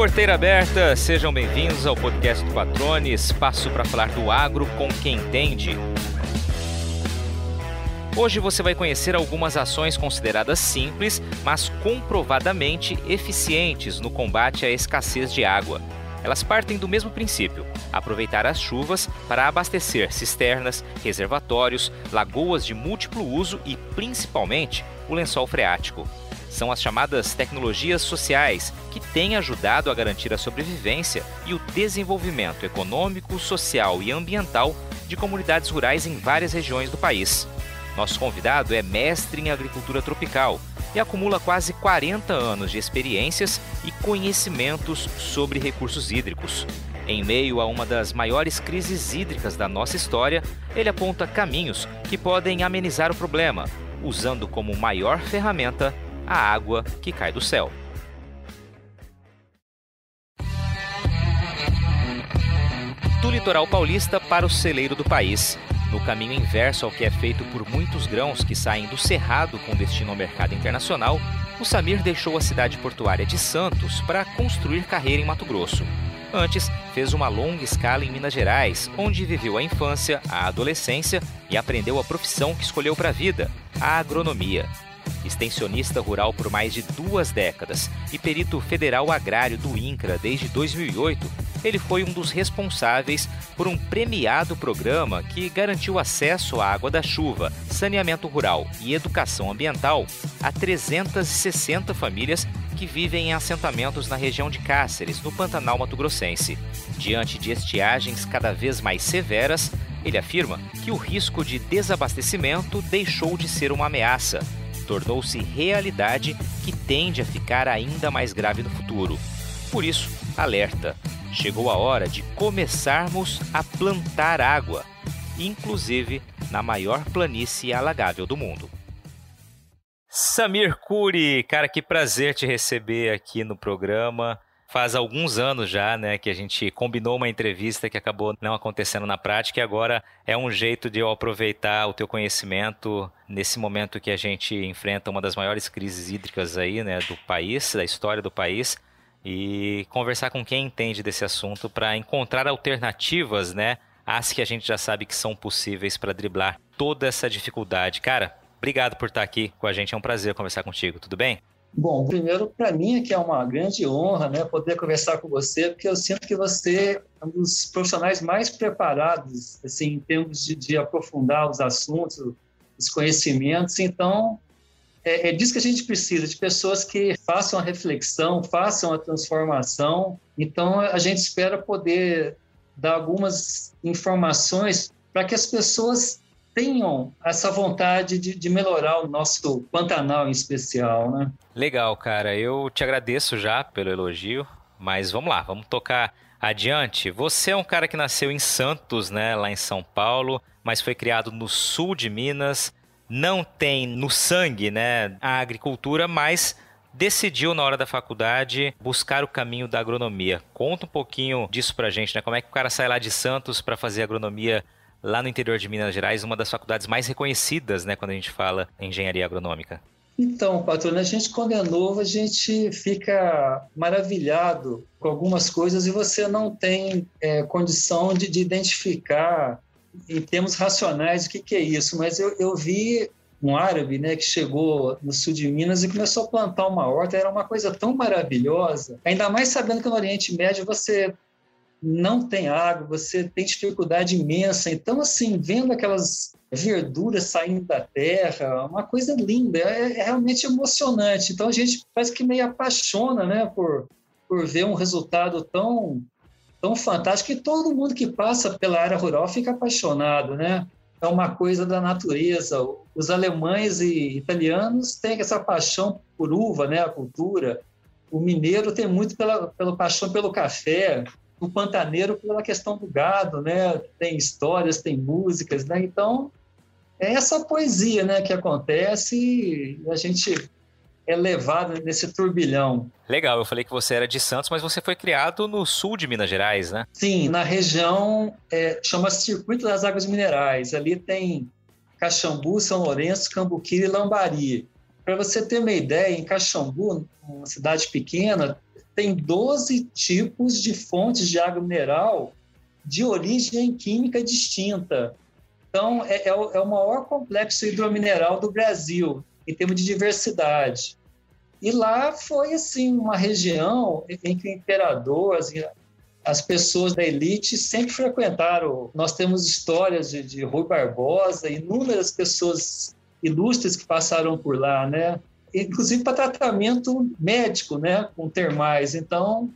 Porteira aberta, sejam bem-vindos ao podcast do Patrone, espaço para falar do agro com quem entende. Hoje você vai conhecer algumas ações consideradas simples, mas comprovadamente eficientes no combate à escassez de água. Elas partem do mesmo princípio: aproveitar as chuvas para abastecer cisternas, reservatórios, lagoas de múltiplo uso e, principalmente, o lençol freático. São as chamadas tecnologias sociais que têm ajudado a garantir a sobrevivência e o desenvolvimento econômico, social e ambiental de comunidades rurais em várias regiões do país. Nosso convidado é mestre em agricultura tropical e acumula quase 40 anos de experiências e conhecimentos sobre recursos hídricos. Em meio a uma das maiores crises hídricas da nossa história, ele aponta caminhos que podem amenizar o problema, usando como maior ferramenta a água que cai do céu. Do litoral paulista para o celeiro do país, no caminho inverso ao que é feito por muitos grãos que saem do Cerrado com destino ao mercado internacional, o Samir deixou a cidade portuária de Santos para construir carreira em Mato Grosso. Antes, fez uma longa escala em Minas Gerais, onde viveu a infância, a adolescência e aprendeu a profissão que escolheu para a vida, a agronomia extensionista rural por mais de duas décadas e perito federal agrário do INCRA desde 2008, ele foi um dos responsáveis por um premiado programa que garantiu acesso à água da chuva, saneamento rural e educação ambiental a 360 famílias que vivem em assentamentos na região de Cáceres, no Pantanal Mato Grossense. Diante de estiagens cada vez mais severas, ele afirma que o risco de desabastecimento deixou de ser uma ameaça tornou-se realidade que tende a ficar ainda mais grave no futuro. Por isso, alerta: chegou a hora de começarmos a plantar água, inclusive na maior planície alagável do mundo. Samir Kuri, cara, que prazer te receber aqui no programa. Faz alguns anos já, né, que a gente combinou uma entrevista que acabou não acontecendo na prática e agora é um jeito de eu aproveitar o teu conhecimento nesse momento que a gente enfrenta uma das maiores crises hídricas aí, né, do país, da história do país e conversar com quem entende desse assunto para encontrar alternativas, né, às que a gente já sabe que são possíveis para driblar toda essa dificuldade. Cara, obrigado por estar aqui com a gente, é um prazer conversar contigo, tudo bem? Bom, primeiro, para mim é que é uma grande honra né, poder conversar com você, porque eu sinto que você é um dos profissionais mais preparados assim, em termos de, de aprofundar os assuntos, os conhecimentos. Então, é, é, disso que a gente precisa, de pessoas que façam a reflexão, façam a transformação. Então, a gente espera poder dar algumas informações para que as pessoas tenham essa vontade de, de, melhorar o nosso Pantanal em especial, né? Legal, cara. Eu te agradeço já pelo elogio, mas vamos lá, vamos tocar adiante. Você é um cara que nasceu em Santos, né, lá em São Paulo, mas foi criado no sul de Minas. Não tem no sangue, né, a agricultura, mas decidiu na hora da faculdade buscar o caminho da agronomia. Conta um pouquinho disso pra gente, né? Como é que o cara sai lá de Santos para fazer agronomia lá no interior de Minas Gerais, uma das faculdades mais reconhecidas, né, quando a gente fala em engenharia agronômica. Então, patrona, a gente quando é novo, a gente fica maravilhado com algumas coisas e você não tem é, condição de, de, identificar em termos racionais o que, que é isso. Mas eu, eu vi um árabe né, que chegou no sul de Minas e começou a plantar uma horta, era uma coisa tão maravilhosa, ainda mais sabendo que no Oriente Médio você não tem água, você tem dificuldade imensa. Então, assim, vendo aquelas verduras saindo da terra, uma coisa linda, é, é, realmente emocionante. Então, a gente parece que meio apaixona, né, por, por ver um resultado tão, tão fantástico que todo mundo que passa pela área rural fica apaixonado, né? É uma coisa da natureza. Os alemães e italianos têm essa paixão por uva, né, a cultura. O mineiro tem muito pela, pela paixão pelo café o pantaneiro pela questão do gado, né? Tem histórias, tem músicas, né? Então, é essa poesia, né, que acontece e a gente é levado nesse turbilhão. Legal, eu falei que você era de Santos, mas você foi criado no sul de Minas Gerais, né? Sim, na região, é, chama-se Circuito das Águas Minerais. Ali tem Caxambu, São Lourenço, Cambuquira e Lambari. Para você ter uma ideia, em Caxambu, uma cidade pequena, tem 12 tipos de fontes de água mineral de origem química distinta. Então, é, é, o, é o maior complexo hidromineral do Brasil, em termos de diversidade. E lá foi, assim, uma região em que o imperador, as, as pessoas da elite sempre frequentaram. Nós temos histórias de, de Rui Barbosa, inúmeras pessoas ilustres que passaram por lá, né? Inclusive para tratamento médico, né? Com termais. Então,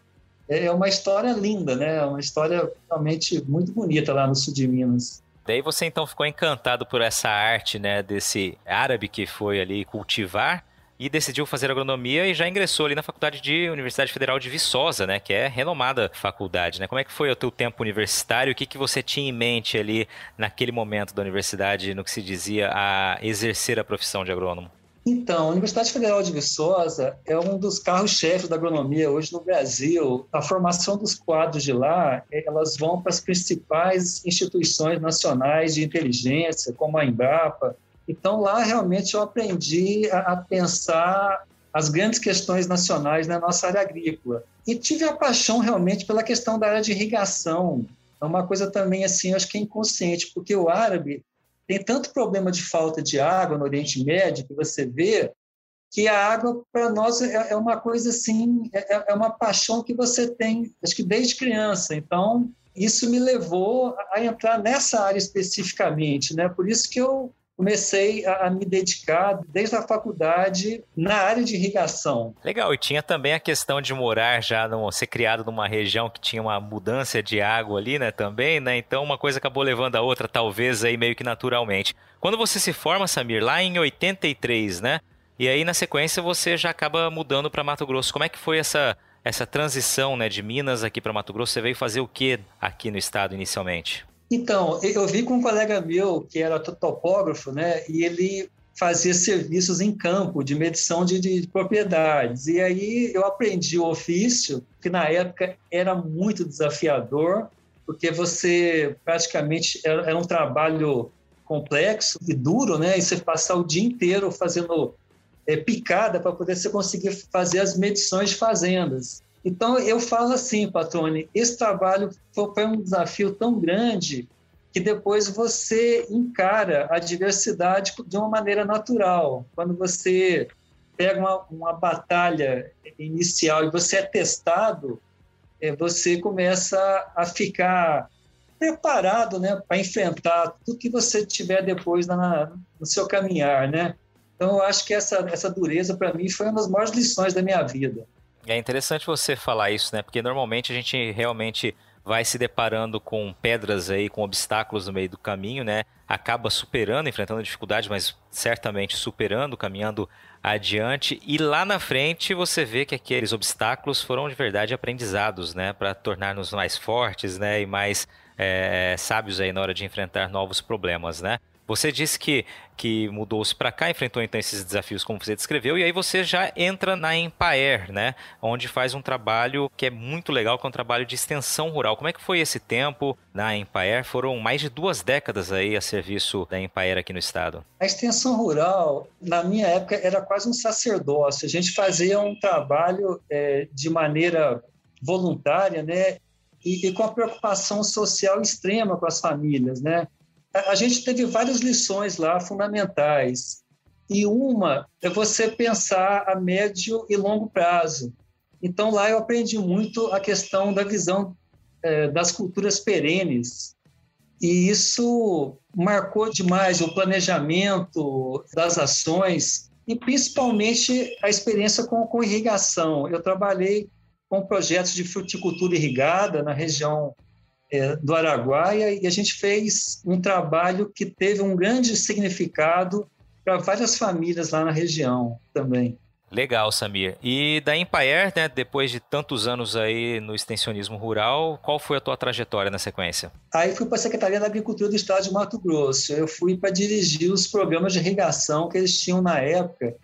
é uma história linda, né? Uma história realmente muito bonita lá no sul de Minas. Daí você então ficou encantado por essa arte, né, desse árabe que foi ali cultivar e decidiu fazer agronomia e já ingressou ali na faculdade de Universidade Federal de Viçosa, né, que é renomada faculdade, né? Como é que foi o teu tempo universitário? O que que você tinha em mente ali naquele momento da universidade, no que se dizia a exercer a profissão de agrônomo? Então, a Universidade Federal de Viçosa é um dos carros-chefes da agronomia hoje no Brasil. A formação dos quadros de lá, elas vão para as principais instituições nacionais de inteligência, como a Embrapa. Então, lá realmente eu aprendi a, pensar as grandes questões nacionais na nossa área agrícola. E tive a paixão realmente pela questão da área de irrigação. É uma coisa também, assim, acho que é inconsciente, porque o árabe tem tanto problema de falta de água no Oriente Médio que você vê que a água para nós é, é, uma coisa assim, é, é, é, uma paixão que você tem, acho que desde criança. Então, isso me levou a entrar nessa área especificamente, né? Por isso que eu comecei a, me dedicar desde a faculdade na área de irrigação. Legal, e tinha também a questão de morar já, no, ser criado numa região que tinha uma mudança de água ali, né, também, né? Então uma coisa acabou levando a outra, talvez aí meio que naturalmente. Quando você se forma, Samir, lá em 83, né? E aí na sequência você já acaba mudando para Mato Grosso. Como é que foi essa essa transição, né, de Minas aqui para Mato Grosso? Você veio fazer o que aqui no estado inicialmente? Então, eu vi com um colega meu que era topógrafo, né? E ele fazia serviços em campo de medição de, de, propriedades. E aí eu aprendi o ofício, que na época era muito desafiador, porque você praticamente era, era um trabalho complexo e duro, né? E você passar o dia inteiro fazendo é, picada para poder você conseguir fazer as medições de fazendas. Então, eu falo assim, Patrone, esse trabalho foi um desafio tão grande que depois você encara a diversidade de uma maneira natural. Quando você pega uma, uma batalha inicial e você é testado, é, você começa a ficar preparado né, para enfrentar tudo que você tiver depois na, no seu caminhar. Né? Então, eu acho que essa, essa dureza, para mim, foi uma das maiores lições da minha vida. É interessante você falar isso, né? Porque normalmente a gente realmente vai se deparando com pedras aí, com obstáculos no meio do caminho, né? Acaba superando, enfrentando dificuldades, mas certamente superando, caminhando adiante. E lá na frente você vê que aqueles obstáculos foram de verdade aprendizados, né? Para tornar-nos mais fortes, né? E mais é, sábios aí na hora de enfrentar novos problemas, né? Você disse que, que mudou-se para cá, enfrentou então esses desafios como você descreveu, e aí você já entra na Empaer, né? Onde faz um trabalho que é muito legal, que é um trabalho de extensão rural. Como é que foi esse tempo na Empaer? Foram mais de duas décadas aí a serviço da Empaer aqui no estado. A extensão rural, na minha época, era quase um sacerdócio. A gente fazia um trabalho é, de maneira voluntária, né? E, e com a preocupação social extrema com as famílias, né? A gente teve várias lições lá fundamentais. E uma é você pensar a médio e longo prazo. Então, lá eu aprendi muito a questão da visão é, das culturas perenes. E isso marcou demais o planejamento das ações e principalmente a experiência com, com irrigação. Eu trabalhei com projetos de fruticultura irrigada na região é, do Araguaia e a gente fez um trabalho que teve um grande significado para várias famílias lá na região também. Legal, Samir. E da Empire, né, depois de tantos anos aí no extensionismo rural, qual foi a tua trajetória na sequência? Aí fui para a Secretaria da Agricultura do Estado de Mato Grosso. Eu fui para dirigir os programas de irrigação que eles tinham na época,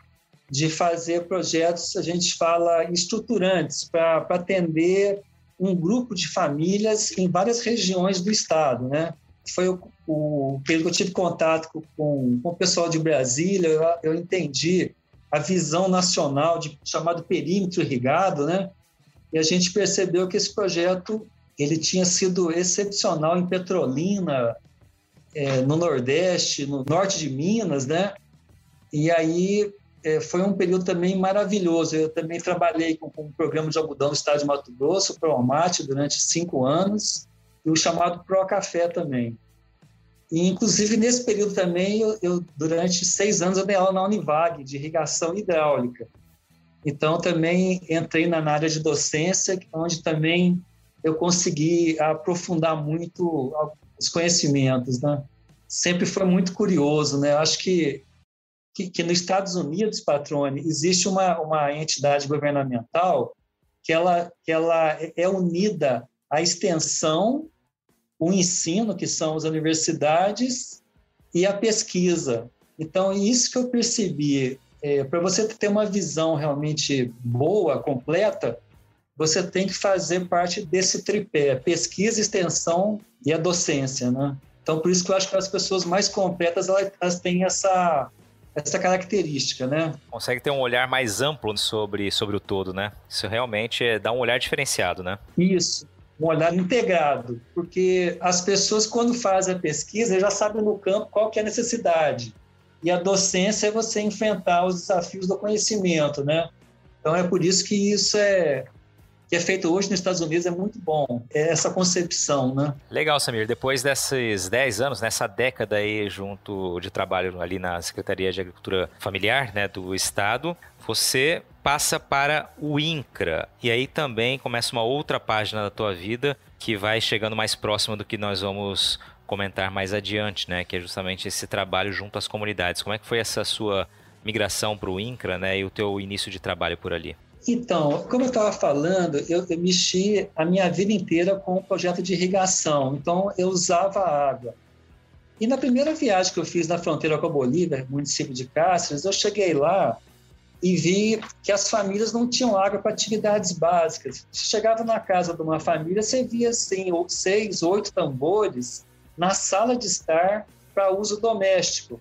de fazer projetos, a gente fala, estruturantes, para atender um grupo de famílias em várias regiões do estado, né? Foi o, o que eu tive contato com, com o pessoal de Brasília, eu, eu entendi a visão nacional de chamado perímetro irrigado, né? e a gente percebeu que esse projeto ele tinha sido excepcional em Petrolina, é, no Nordeste, no norte de Minas, né? E aí foi um período também maravilhoso. Eu também trabalhei com, com um programa de algodão no estado de Mato Grosso, o Promate, durante cinco anos, e o chamado Pro Café também. E, inclusive, nesse período também, eu, eu, durante seis anos, eu dei aula na Univag, de irrigação hidráulica. Então, também entrei na área de docência, onde também eu consegui aprofundar muito os conhecimentos, né? Sempre foi muito curioso, né? Acho que, que, que nos Estados Unidos, Patrone, existe uma, uma entidade governamental que ela, que ela é unida à extensão o ensino, que são as universidades, e a pesquisa. Então, isso que eu percebi, é, para você ter uma visão realmente boa, completa, você tem que fazer parte desse tripé, pesquisa, extensão e a docência, né? Então, por isso que eu acho que as pessoas mais completas, elas, elas têm essa, essa característica, né? Consegue ter um olhar mais amplo sobre, sobre o todo, né? Isso realmente é, dá um olhar diferenciado, né? Isso um olhar integrado, porque as pessoas, quando fazem a pesquisa, já sabem no campo qual que é a necessidade. E a docência é você enfrentar os desafios do conhecimento, né? Então, é por isso que isso é, que é feito hoje nos Estados Unidos é muito bom, é essa concepção, né? Legal, Samir. Depois desses 10 anos, nessa década aí junto de trabalho ali na Secretaria de Agricultura Familiar, né, do Estado, você passa para o INCRA. E aí também começa uma outra página da tua vida que vai chegando mais próxima do que nós vamos comentar mais adiante, né? Que é justamente esse trabalho junto às comunidades. Como é que foi essa sua migração para o INCRA, né? E o teu início de trabalho por ali? Então, como eu estava falando, eu, eu, mexi a minha vida inteira com o projeto de irrigação. Então, eu usava água. E na primeira viagem que eu fiz na fronteira com a Bolívia, município de Cáceres, eu cheguei lá e vi que as famílias não tinham água para atividades básicas. Chegava na casa de uma família, você via assim, seis, oito tambores na sala de estar para uso doméstico.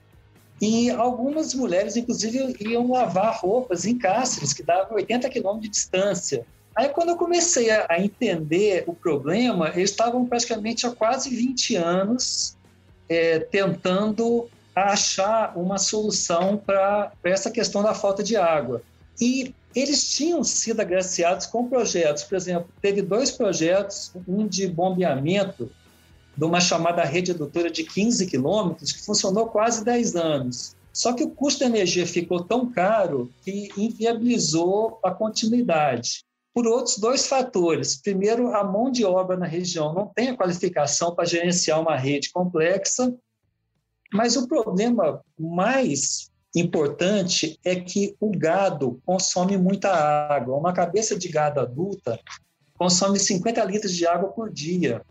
E algumas mulheres, inclusive, iam lavar roupas em Cáceres, que davam 80 quilômetros de distância. Aí, quando eu comecei a, entender o problema, eles estavam praticamente há quase 20 anos é, tentando achar uma solução para essa questão da falta de água. E eles tinham sido agraciados com projetos, por exemplo, teve dois projetos, um de bombeamento de uma chamada rede adutora de 15 quilômetros, que funcionou quase 10 anos. Só que o custo da energia ficou tão caro que inviabilizou a continuidade. Por outros dois fatores. Primeiro, a mão de obra na região não tem a qualificação para gerenciar uma rede complexa, mas o problema mais importante é que o gado consome muita água. Uma cabeça de gado adulta consome 50 litros de água por dia.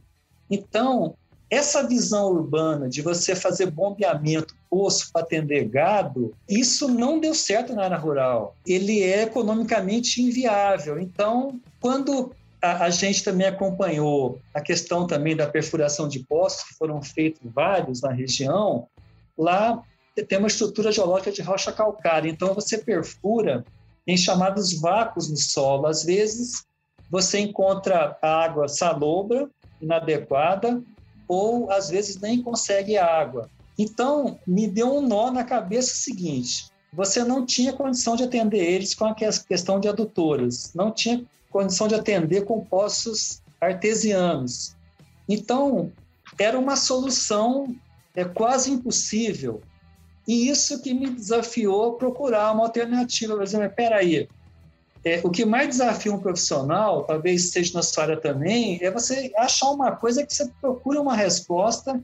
Então, essa visão urbana de você fazer bombeamento, poço para atender gado, isso não deu certo na área rural. Ele é economicamente inviável. Então, quando a, a, gente também acompanhou a questão também da perfuração de poços, que foram feitos vários na região. Lá tem uma estrutura geológica de rocha calcária, então você perfura em chamados vácuos no solo. Às vezes você encontra água salobra, inadequada, ou às vezes nem consegue água. Então, me deu um nó na cabeça o seguinte: você não tinha condição de atender eles com a questão de adutoras, não tinha condição de atender com poços artesianos. Então, era uma solução é, quase impossível. E isso que me desafiou a procurar uma alternativa. Por espera aí, é, o que mais desafia um profissional, talvez seja na sua área também, é você achar uma coisa que você procure uma resposta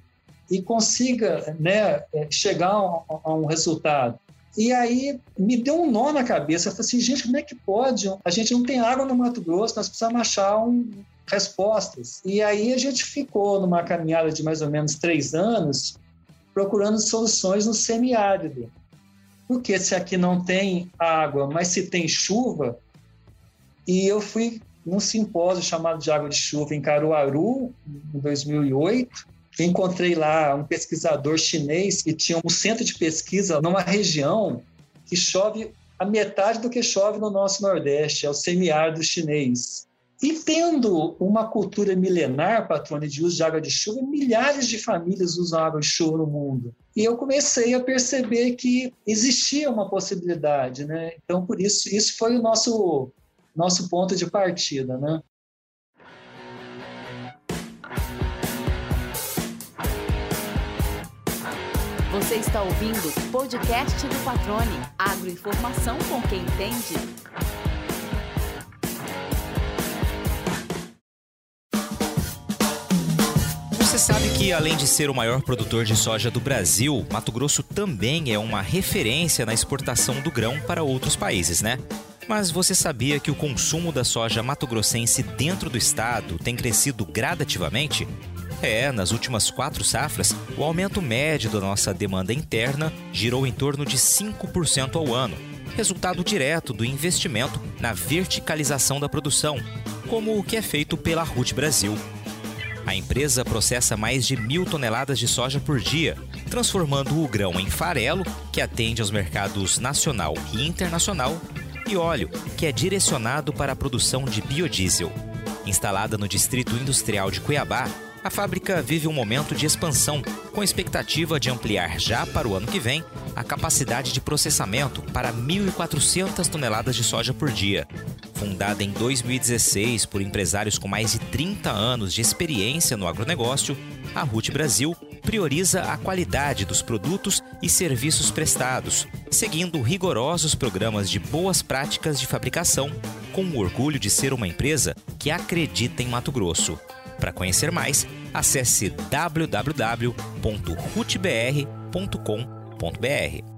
e consiga né, é, chegar a, a um resultado. E aí me deu um nó na cabeça. Eu falei assim, gente, como é que pode? A gente não tem água no Mato Grosso, nós precisamos achar um, respostas. E aí a gente ficou numa caminhada de mais ou menos três anos procurando soluções no semiárido. Porque se aqui não tem água, mas se tem chuva, e eu fui num simpósio chamado de água de chuva em Caruaru, em 2008, encontrei lá um pesquisador chinês que tinha um centro de pesquisa numa região que chove a metade do que chove no nosso Nordeste, é o semiárido chinês. E tendo uma cultura milenar, patrônio, de uso de água de chuva, milhares de famílias usam água de chuva no mundo. E eu comecei a perceber que existia uma possibilidade, né? Então, por isso, isso foi o nosso, nosso ponto de partida, né? Você está ouvindo o podcast do Patrone. Agroinformação com quem entende. Você sabe que, além de ser o maior produtor de soja do Brasil, Mato Grosso também é uma referência na exportação do grão para outros países, né? Mas você sabia que o consumo da soja mato-grossense dentro do estado tem crescido gradativamente? É, nas últimas quatro safras, o aumento médio da nossa demanda interna girou em torno de 5% ao ano, resultado direto do investimento na verticalização da produção, como o que é feito pela RUT Brasil. A empresa processa mais de mil toneladas de soja por dia, transformando o grão em farelo, que atende aos mercados nacional e internacional, e óleo, que é direcionado para a produção de biodiesel. Instalada no Distrito Industrial de Cuiabá, a fábrica vive um momento de expansão, com expectativa de ampliar já para o ano que vem a capacidade de processamento para 1.400 toneladas de soja por dia. Fundada em 2016 por empresários com mais de 30 anos de experiência no agronegócio, a RUT Brasil prioriza a qualidade dos produtos e serviços prestados, seguindo rigorosos programas de boas práticas de fabricação, com o orgulho de ser uma empresa que acredita em Mato Grosso. Para conhecer mais, acesse www.rutbr.com.br.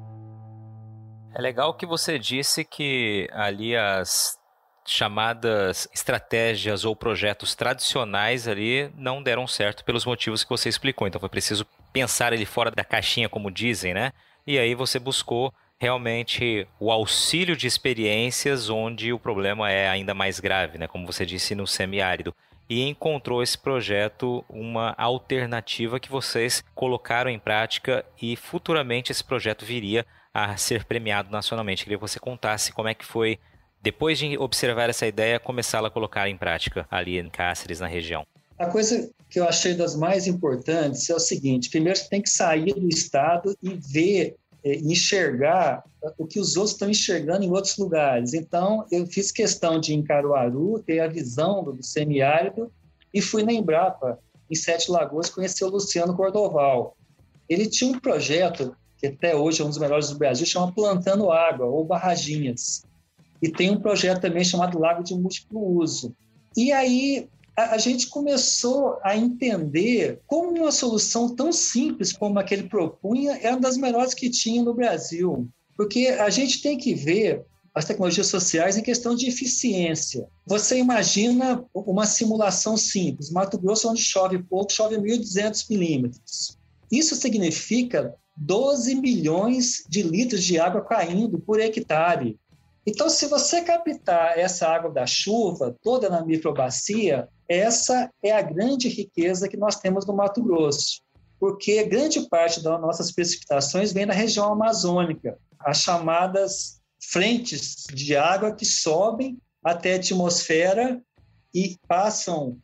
É legal que você disse que ali as chamadas estratégias ou projetos tradicionais ali não deram certo pelos motivos que você explicou. Então foi preciso pensar ele fora da caixinha, como dizem, né? E aí você buscou realmente o auxílio de experiências onde o problema é ainda mais grave, né? Como você disse no semiárido e encontrou esse projeto uma alternativa que vocês colocaram em prática e futuramente esse projeto viria a ser premiado nacionalmente. Queria que você contasse como é que foi, depois de observar essa ideia, começá-la a colocar em prática ali em Cáceres, na região. A coisa que eu achei das mais importantes é o seguinte: primeiro você tem que sair do estado e ver é, enxergar o que os outros estão enxergando em outros lugares. Então, eu fiz questão de ir em Caruaru, ter a visão do semiárido, e fui na Embrapa, em Sete Lagoas, conhecer o Luciano Cordoval. Ele tinha um projeto, que até hoje é um dos melhores do Brasil, chama Plantando Água, ou Barraginhas. E tem um projeto também chamado Lago de Múltiplo Uso. E aí a, gente começou a entender como uma solução tão simples como a que ele propunha era uma das melhores que tinha no Brasil. Porque a gente tem que ver as tecnologias sociais em questão de eficiência. Você imagina uma simulação simples. Mato Grosso, onde chove pouco, chove 1.200 milímetros. Isso significa 12 milhões de litros de água caindo por hectare. Então, se você captar essa água da chuva toda na microbacia, essa é a grande riqueza que nós temos no Mato Grosso, porque grande parte das nossas precipitações vem da região amazônica, as chamadas frentes de água que sobem até a atmosfera e passam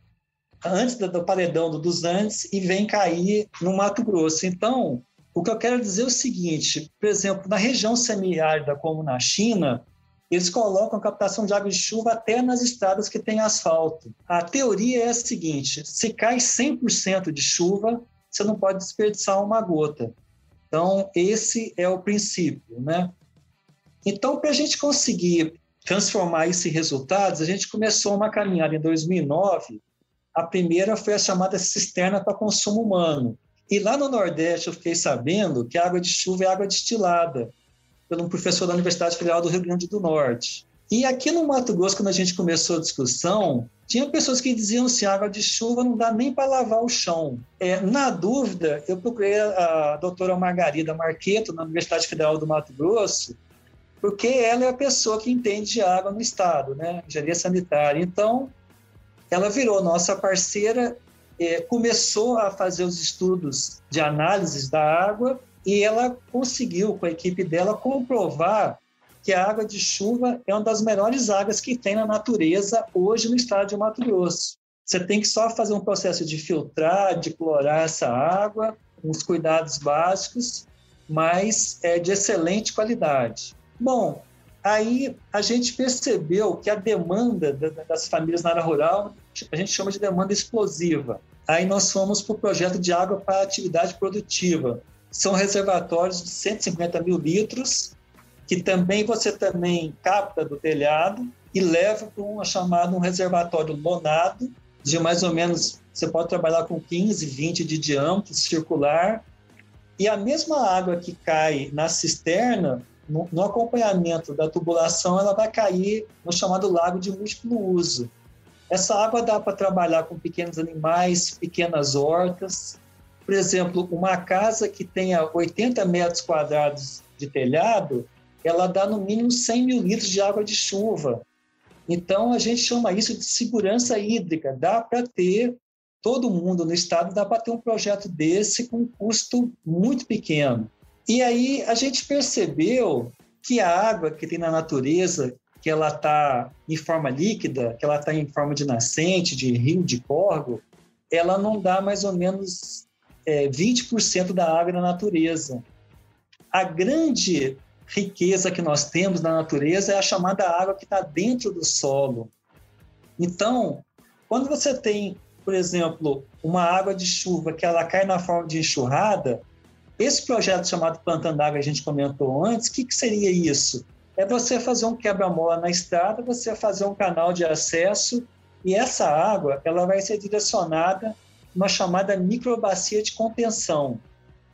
antes do paredão dos Andes e vêm cair no Mato Grosso. Então, o que eu quero dizer é o seguinte, por exemplo, na região semiárida como na China, eles colocam a captação de água de chuva até nas estradas que têm asfalto. A teoria é a seguinte: se cai 100% de chuva, você não pode desperdiçar uma gota. Então, esse é o princípio, né? Então, para a gente conseguir transformar isso em resultados, a gente começou uma caminhada em 2009. A primeira foi a chamada cisterna para consumo humano. E lá no Nordeste eu fiquei sabendo que a água de chuva é água destilada por um professor da Universidade Federal do Rio Grande do Norte. E aqui no Mato Grosso, quando a gente começou a discussão, tinha pessoas que diziam assim: água de chuva não dá nem para lavar o chão. É, na dúvida, eu procurei a, a doutora Margarida Marqueto, na Universidade Federal do Mato Grosso, porque ela é a pessoa que entende de água no estado, né? Engenharia sanitária. Então, ela virou nossa parceira, é, começou a fazer os estudos de análises da água e ela conseguiu, com a equipe dela, comprovar que a água de chuva é uma das melhores águas que tem na natureza hoje no estado de Mato Grosso. Você tem que só fazer um processo de filtrar, de clorar essa água, uns cuidados básicos, mas é de excelente qualidade. Bom, aí a gente percebeu que a demanda das famílias na área rural, a gente chama de demanda explosiva. Aí nós fomos para o projeto de água para atividade produtiva. São reservatórios de 150 mil litros, que também você também capta do telhado e leva para um chamado um reservatório lonado, de mais ou menos, você pode trabalhar com 15, 20 de diâmetro circular, e a mesma água que cai na cisterna, no, no, acompanhamento da tubulação, ela vai cair no chamado lago de múltiplo uso. Essa água dá para trabalhar com pequenos animais, pequenas hortas. Por exemplo, uma casa que tenha 80 metros quadrados de telhado, ela dá no mínimo 100 mil litros de água de chuva. Então, a gente chama isso de segurança hídrica. Dá para ter, todo mundo no estado dá para ter um projeto desse com um custo muito pequeno. E aí a gente percebeu que a água que tem na natureza, que ela está em forma líquida, que ela está em forma de nascente, de rio, de córrego, ela não dá mais ou menos é, 20% da água na natureza. A grande riqueza que nós temos na natureza é a chamada água que está dentro do solo. Então, quando você tem, por exemplo, uma água de chuva que ela cai na forma de enxurrada, esse projeto chamado Plantando Água, a gente comentou antes, o que, que seria isso? É você fazer um quebra-mola na estrada, você fazer um canal de acesso e essa água ela vai ser direcionada uma chamada microbacia de contenção.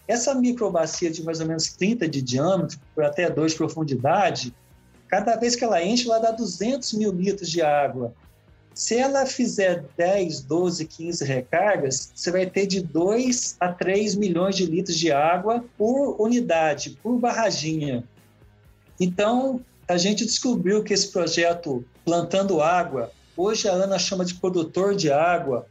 Essa microbacia de mais ou menos 30 de diâmetro, por até 2 de profundidade, cada vez que ela enche, ela dá 200 mil litros de água. Se ela fizer 10, 12, 15 recargas, você vai ter de 2 a 3 milhões de litros de água por unidade, por barraginha. Então, a gente descobriu que esse projeto Plantando Água, hoje a ANA chama de produtor de água,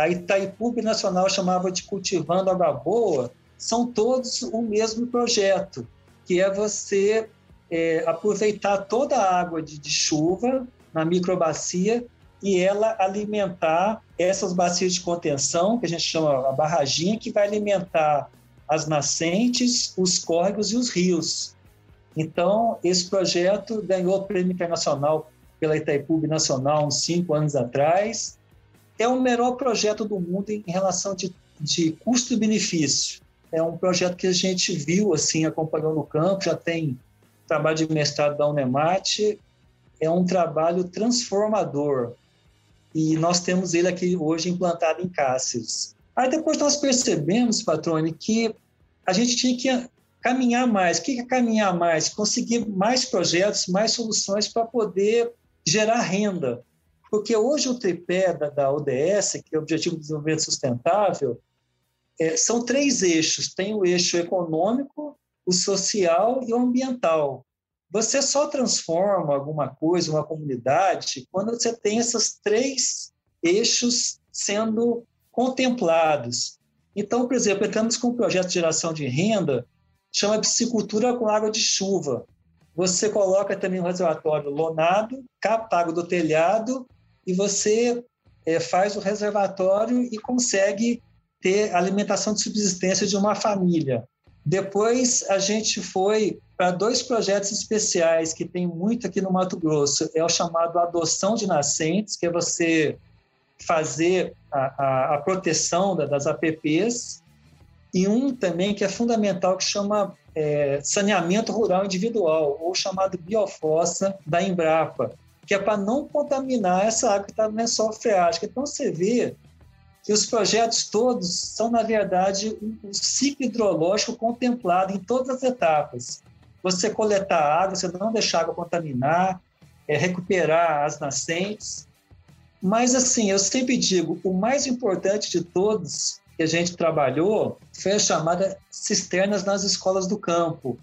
a Itaipu Nacional chamava de Cultivando Água Boa, são todos o mesmo projeto, que é você é, aproveitar toda a água de, de chuva na microbacia e ela alimentar essas bacias de contenção, que a gente chama a barraginha, que vai alimentar as nascentes, os córregos e os rios. Então, esse projeto ganhou o prêmio internacional pela Itaipu Nacional uns cinco anos atrás. É o melhor projeto do mundo em relação de, de custo-benefício é um projeto que a gente viu, assim, acompanhou no campo, já tem trabalho de mestrado da Unemat, é um trabalho transformador, e nós temos ele aqui hoje implantado em Cáceres. Aí depois nós percebemos, Patrone, que a gente tinha que caminhar mais. O que é caminhar mais? Conseguir mais projetos, mais soluções para poder gerar renda. Porque hoje o tripé da, da ODS, que é o Objetivo de Desenvolvimento Sustentável, é, são três eixos: tem o eixo econômico, o social e o ambiental. Você só transforma alguma coisa, uma comunidade, quando você tem esses três eixos sendo contemplados. Então, por exemplo, entramos com um projeto de geração de renda, chama piscicultura com água de chuva. Você coloca também um reservatório lonado, capta água do telhado e você é, faz o reservatório e consegue ter alimentação de subsistência de uma família. Depois a gente foi para dois projetos especiais que tem muito aqui no Mato Grosso. É o chamado adoção de nascentes, que é você fazer a, a, a proteção da, das APPs, e um também que é fundamental que chama é, saneamento rural individual, ou chamado biofossa da Embrapa, que é para não contaminar essa água que está no lençol freático. Então você vê que os projetos todos são, na verdade, um ciclo hidrológico contemplado em todas as etapas. Você coletar água, você não deixar a água contaminar, é, recuperar as nascentes. Mas, assim, eu sempre digo, o mais importante de todos que a gente trabalhou foi a chamada cisternas nas escolas do campo.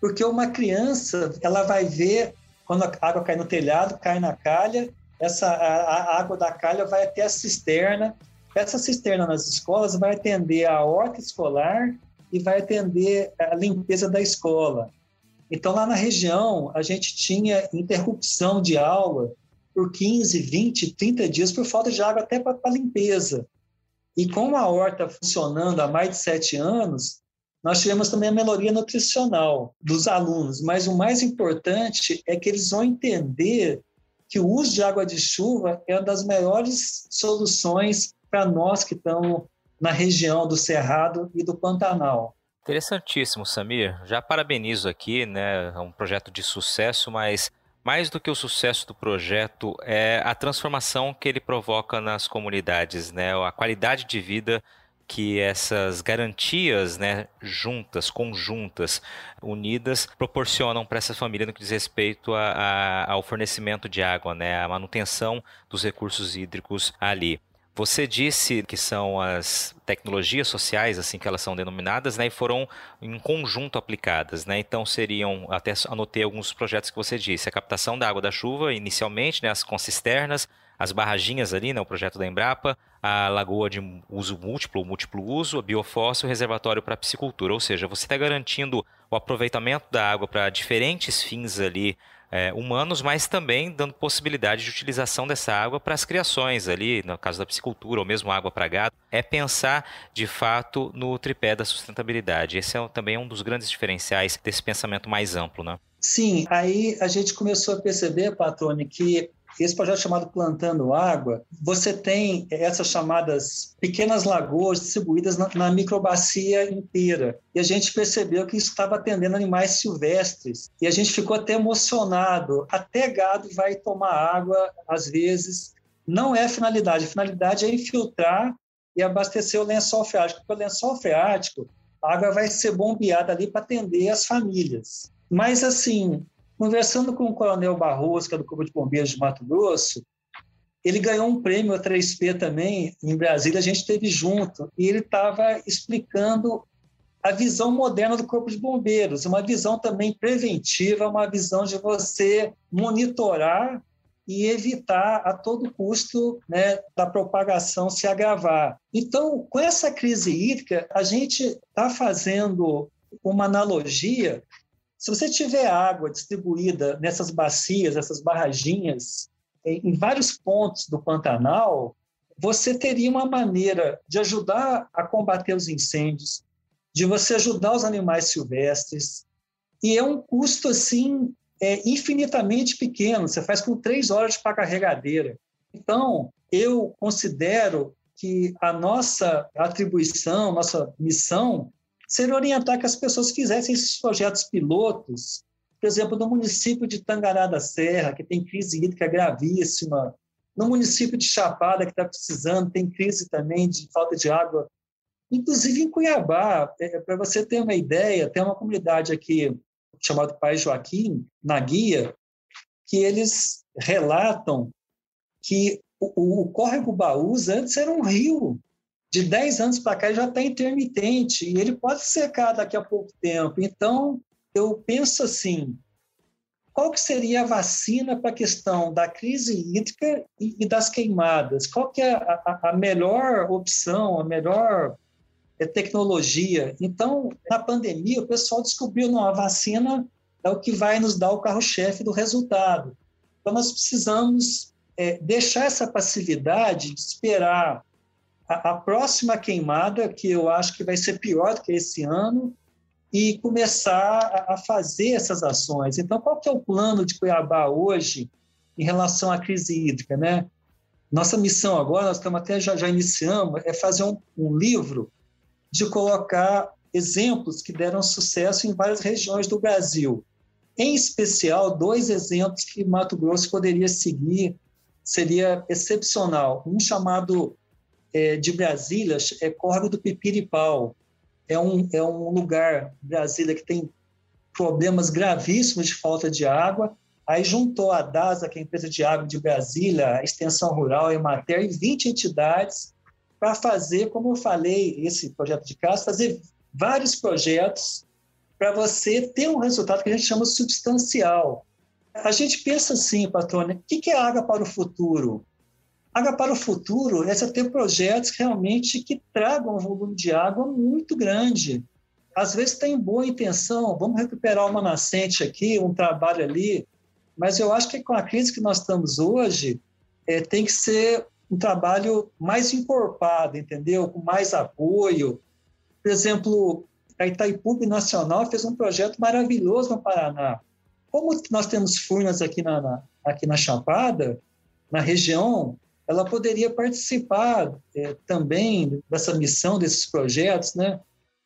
Porque uma criança, ela vai ver, quando a água cai no telhado, cai na calha, essa, a, a água da calha vai até a cisterna, essa cisterna nas escolas vai atender a horta escolar e vai atender a limpeza da escola. Então, lá na região, a gente tinha interrupção de aula por 15, 20, 30 dias por falta de água até para limpeza. E com a horta funcionando há mais de sete anos, nós tivemos também a melhoria nutricional dos alunos, mas o mais importante é que eles vão entender que o uso de água de chuva é uma das melhores soluções para nós que estamos na região do Cerrado e do Pantanal. Interessantíssimo, Samir. Já parabenizo aqui, né? É um projeto de sucesso, mas mais do que o sucesso do projeto é a transformação que ele provoca nas comunidades, né? A qualidade de vida que essas garantias, né, juntas, conjuntas, unidas, proporcionam para essa família no que diz respeito a, a, ao fornecimento de água, né, a manutenção dos recursos hídricos ali. Você disse que são as tecnologias sociais, assim que elas são denominadas, né, e foram em conjunto aplicadas, né? Então seriam, até anotei alguns projetos que você disse, a captação da água da chuva inicialmente, né, as com cisternas, as barraginhas ali, né, o projeto da Embrapa, a lagoa de uso múltiplo, múltiplo uso, a biofóssil, reservatório para piscicultura, ou seja, você está garantindo o aproveitamento da água para diferentes fins ali é, humanos, mas também dando possibilidade de utilização dessa água para as criações ali, no caso da piscicultura, ou mesmo água para gado, é pensar de fato no tripé da sustentabilidade. Esse é também um dos grandes diferenciais desse pensamento mais amplo, né? Sim, aí a gente começou a perceber, Patrone, que esse projeto chamado Plantando Água, você tem essas chamadas pequenas lagoas distribuídas na, na microbacia inteira. E a gente percebeu que isso estava atendendo animais silvestres. E a gente ficou até emocionado. Até gado vai tomar água, às vezes. Não é finalidade. A finalidade é infiltrar e abastecer o lençol freático. Porque o lençol freático, a água vai ser bombeada ali para atender as famílias. Mas, assim, Conversando com o Coronel Barroso, que é do Corpo de Bombeiros de Mato Grosso, ele ganhou um prêmio a 3P também em Brasília, a gente esteve junto, e ele estava explicando a visão moderna do Corpo de Bombeiros, uma visão também preventiva, uma visão de você monitorar e evitar a todo custo né, da propagação se agravar. Então, com essa crise hídrica, a gente está fazendo uma analogia se você tiver água distribuída nessas bacias, essas barraginhas, em vários pontos do Pantanal, você teria uma maneira de ajudar a combater os incêndios, de você ajudar os animais silvestres, e é um custo assim é, infinitamente pequeno. Você faz com três horas para carregadeira. Então, eu considero que a nossa atribuição, nossa missão seria orientar que as pessoas fizessem esses projetos pilotos, por exemplo, no município de Tangará da Serra, que tem crise hídrica gravíssima, no município de Chapada, que está precisando, tem crise também de falta de água. Inclusive em Cuiabá, é, para você ter uma ideia, tem uma comunidade aqui chamada Pai Joaquim, na guia, que eles relatam que o, o, o córrego Baús antes era um rio de 10 anos para cá já está intermitente e ele pode secar daqui a pouco tempo. Então, eu penso assim, qual que seria a vacina para a questão da crise hídrica e, e das queimadas? Qual que é a, a melhor opção, a melhor é, tecnologia? Então, na pandemia, o pessoal descobriu que a vacina é o que vai nos dar o carro-chefe do resultado. Então, nós precisamos é, deixar essa passividade de esperar a, a próxima queimada, que eu acho que vai ser pior do que esse ano, e começar a, fazer essas ações. Então, qual que é o plano de Cuiabá hoje em relação à crise hídrica, né? Nossa missão agora, nós estamos até já, já iniciamos, é fazer um, um livro de colocar exemplos que deram sucesso em várias regiões do Brasil. Em especial, dois exemplos que Mato Grosso poderia seguir, seria excepcional. Um chamado é, de Brasília é Córrego do Pipiripau. É um, é um lugar, Brasília, que tem problemas gravíssimos de falta de água. Aí juntou a DASA, que é a empresa de água de Brasília, a Extensão Rural, a Emater, e 20 entidades para fazer, como eu falei, esse projeto de casa, fazer vários projetos para você ter um resultado que a gente chama substancial. A gente pensa assim, patrônio, o que é água para o futuro? Água para o futuro é ter projetos realmente que tragam um volume de água muito grande. às vezes tem boa intenção, vamos recuperar uma nascente aqui, um trabalho ali, mas eu acho que com a crise que nós estamos hoje, é, tem que ser um trabalho mais encorpado, entendeu? Com mais apoio. Por exemplo, a Itaipu Nacional fez um projeto maravilhoso no Paraná. Como nós temos furnas aqui na, na aqui na Chapada, na região, ela poderia participar é, também dessa missão, desses projetos, né?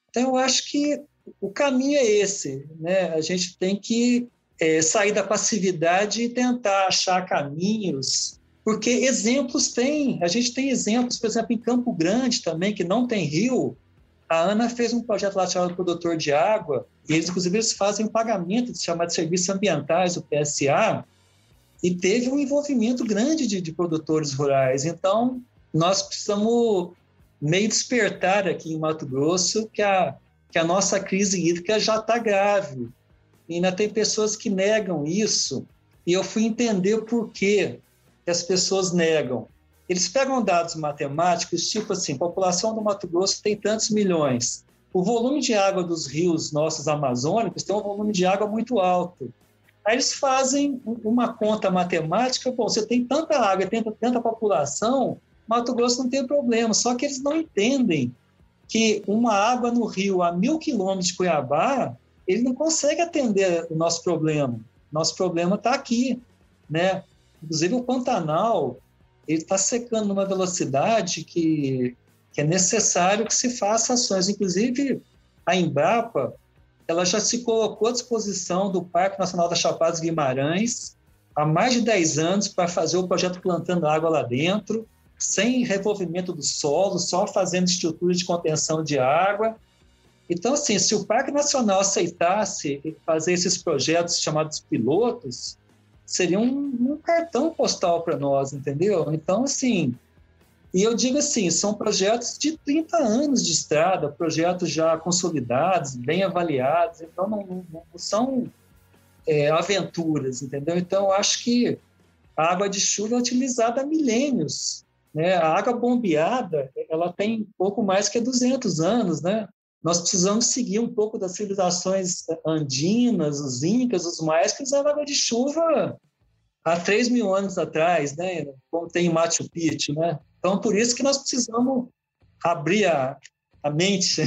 Então, eu acho que o caminho é esse, né? A gente tem que é, sair da passividade e tentar achar caminhos, porque exemplos tem, a gente tem exemplos, por exemplo, em Campo Grande também, que não tem rio, a ANA fez um projeto lá chamado Produtor de Água, e eles, inclusive, eles fazem pagamento de chamado de serviços ambientais, o PSA, e teve um envolvimento grande de, de produtores rurais. Então, nós precisamos meio despertar aqui em Mato Grosso que a, que a nossa crise hídrica já está grave. E ainda tem pessoas que negam isso, e eu fui entender por que as pessoas negam. Eles pegam dados matemáticos, tipo assim, população do Mato Grosso tem tantos milhões. O volume de água dos rios nossos amazônicos tem um volume de água muito alto. Aí eles fazem uma conta matemática, bom, você tem tanta água, tem tanta população, Mato Grosso não tem problema, só que eles não entendem que uma água no rio a mil quilômetros de Cuiabá, ele não consegue atender o nosso problema. Nosso problema está aqui, né? Inclusive o Pantanal, ele está secando numa velocidade que, que é necessário que se faça ações. Inclusive, a Embrapa, ela já se colocou à disposição do Parque Nacional das Chapadas Guimarães há mais de 10 anos para fazer o projeto plantando água lá dentro, sem revolvimento do solo, só fazendo estrutura de contenção de água. Então, assim, se o Parque Nacional aceitasse fazer esses projetos chamados pilotos, seria um, um cartão postal para nós, entendeu? Então, assim, e eu digo assim, são projetos de 30 anos de estrada, projetos já consolidados, bem avaliados, então não, não, são é, aventuras, entendeu? Então, acho que a água de chuva é utilizada há milênios. Né? A água bombeada, ela tem pouco mais que 200 anos, né? Nós precisamos seguir um pouco das civilizações andinas, os incas, os maias, que usavam água de chuva há 3 mil anos atrás, né? como tem Machu Picchu. Né? Então, por isso que nós precisamos abrir a, a mente.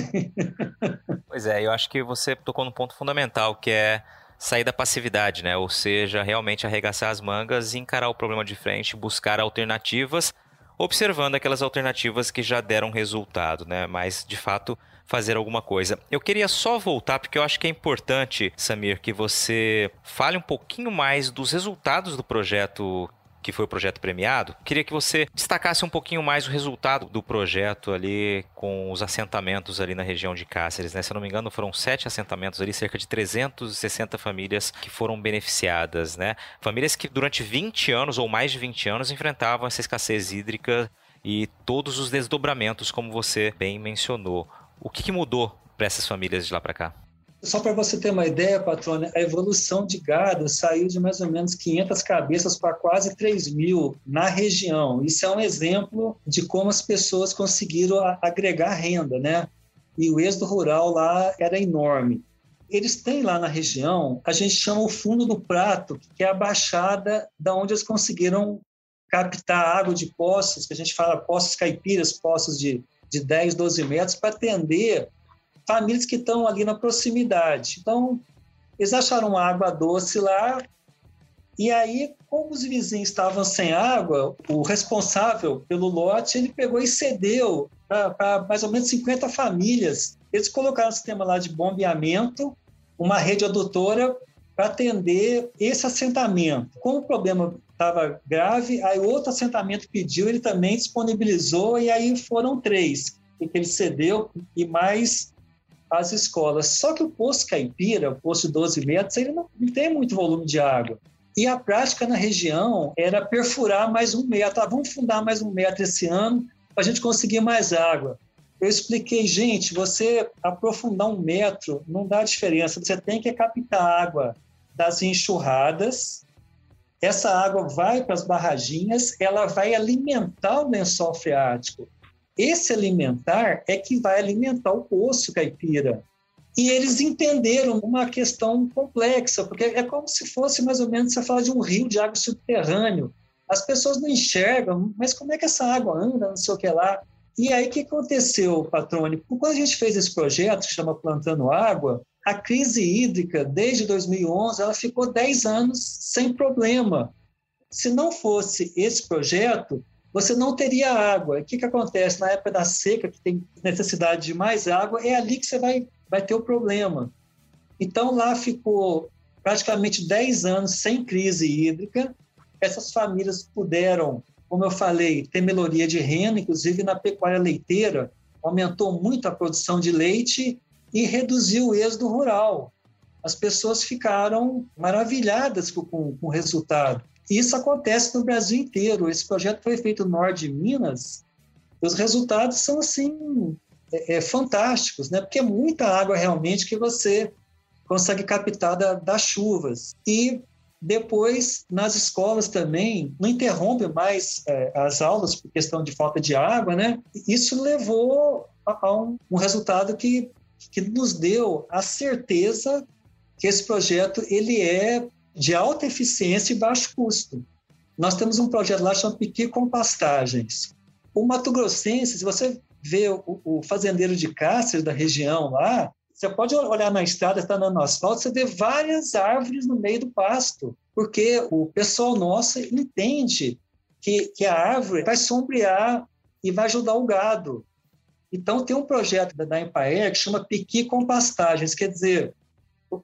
pois é, eu acho que você tocou num ponto fundamental, que é sair da passividade, né? Ou seja, realmente arregaçar as mangas, encarar o problema de frente, buscar alternativas, observando aquelas alternativas que já deram resultado, né? Mas de fato fazer alguma coisa. Eu queria só voltar porque eu acho que é importante, Samir, que você fale um pouquinho mais dos resultados do projeto que foi o projeto premiado, queria que você destacasse um pouquinho mais o resultado do projeto ali com os assentamentos ali na região de Cáceres, né? Se eu não me engano, foram sete assentamentos ali, cerca de 360 famílias que foram beneficiadas, né? Famílias que durante 20 anos ou mais de 20 anos enfrentavam essa escassez hídrica e todos os desdobramentos, como você bem mencionou. O que, que mudou para essas famílias de lá para cá? Só para você ter uma ideia, patrônia, a evolução de gado saiu de mais ou menos 500 cabeças para quase 3 mil na região. Isso é um exemplo de como as pessoas conseguiram agregar renda, né? E o êxodo rural lá era enorme. Eles têm lá na região, a gente chama o fundo do prato, que é a baixada da onde eles conseguiram captar água de poços, que a gente fala poços caipiras, poços de, de 10, 12 metros, para atender famílias que estão ali na proximidade. Então, eles acharam água doce lá, e aí, como os vizinhos estavam sem água, o responsável pelo lote, ele pegou e cedeu para mais ou menos 50 famílias. Eles colocaram um sistema lá de bombeamento, uma rede adutora para atender esse assentamento. Como o problema estava grave, aí outro assentamento pediu, ele também disponibilizou, e aí foram três que ele cedeu, e mais as escolas. Só que o poço caipira, o poço de 12 metros, ele não, não tem muito volume de água. E a prática na região era perfurar mais um metro. Ah, vamos fundar mais um metro esse ano para a gente conseguir mais água. Eu expliquei, gente, você aprofundar um metro não dá diferença. Você tem que captar água das enxurradas. Essa água vai para as barraginhas, ela vai alimentar o lençol freático. Esse alimentar é que vai alimentar o poço caipira. E eles entenderam uma questão complexa, porque é como se fosse mais ou menos você falar de um rio de água subterrâneo. As pessoas não enxergam, mas como é que essa água anda, não sei o que lá. E aí, o que aconteceu, Patrone? Quando a gente fez esse projeto, que chama Plantando Água, a crise hídrica, desde 2011, ela ficou 10 anos sem problema. Se não fosse esse projeto, você não teria água. O que, que acontece? Na época da seca, que tem necessidade de mais água, é ali que você vai, vai ter o problema. Então, lá ficou praticamente 10 anos sem crise hídrica. Essas famílias puderam como eu falei, tem melhoria de renda, inclusive na pecuária leiteira, aumentou muito a produção de leite e reduziu o êxodo rural. As pessoas ficaram maravilhadas com, com, com o resultado. Isso acontece no Brasil inteiro. Esse projeto foi feito no norte de Minas. os resultados são assim é, é, fantásticos, né? Porque é muita água realmente que você consegue captar da, das chuvas. E depois, nas escolas também, não interrompe mais é, as aulas por questão de falta de água, né? Isso levou a, a um, um, resultado que, que nos deu a certeza que esse projeto ele é de alta eficiência e baixo custo. Nós temos um projeto lá chamado Piqui Compostagens. O Mato Grossense, se você vê o, o fazendeiro de Cáceres da região lá, você pode olhar na estrada, está no asfalto, você vê várias árvores no meio do pasto, porque o pessoal nosso entende que, que a árvore vai sombrear e vai ajudar o gado. Então, tem um projeto da Empaer que chama piqui com pastagens, quer dizer,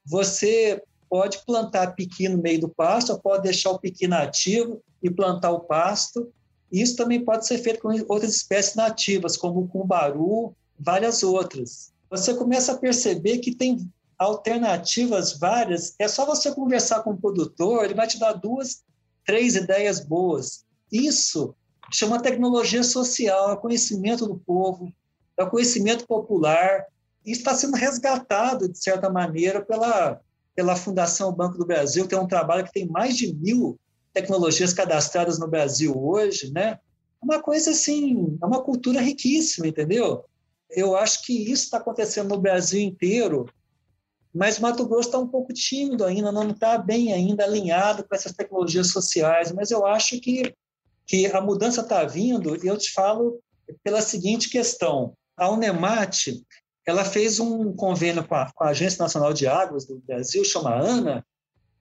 você pode plantar piqui no meio do pasto, ou pode deixar o piqui nativo e plantar o pasto. Isso também pode ser feito com outras espécies nativas, como o cumbaru, várias outras você começa a perceber que tem alternativas várias. É só você conversar com o produtor, ele vai te dar duas, três ideias boas. Isso chama tecnologia social, é conhecimento do povo, é conhecimento popular. E está sendo resgatado, de certa maneira, pela, pela Fundação Banco do Brasil, é um trabalho que tem mais de mil tecnologias cadastradas no Brasil hoje, né? É uma coisa assim, é uma cultura riquíssima, entendeu? eu acho que isso está acontecendo no Brasil inteiro, mas Mato Grosso está um pouco tímido ainda, não está bem ainda alinhado com essas tecnologias sociais, mas eu acho que, que a mudança está vindo, e eu te falo pela seguinte questão. A Unemat, ela fez um convênio com a, com a Agência Nacional de Águas do Brasil, chama ANA,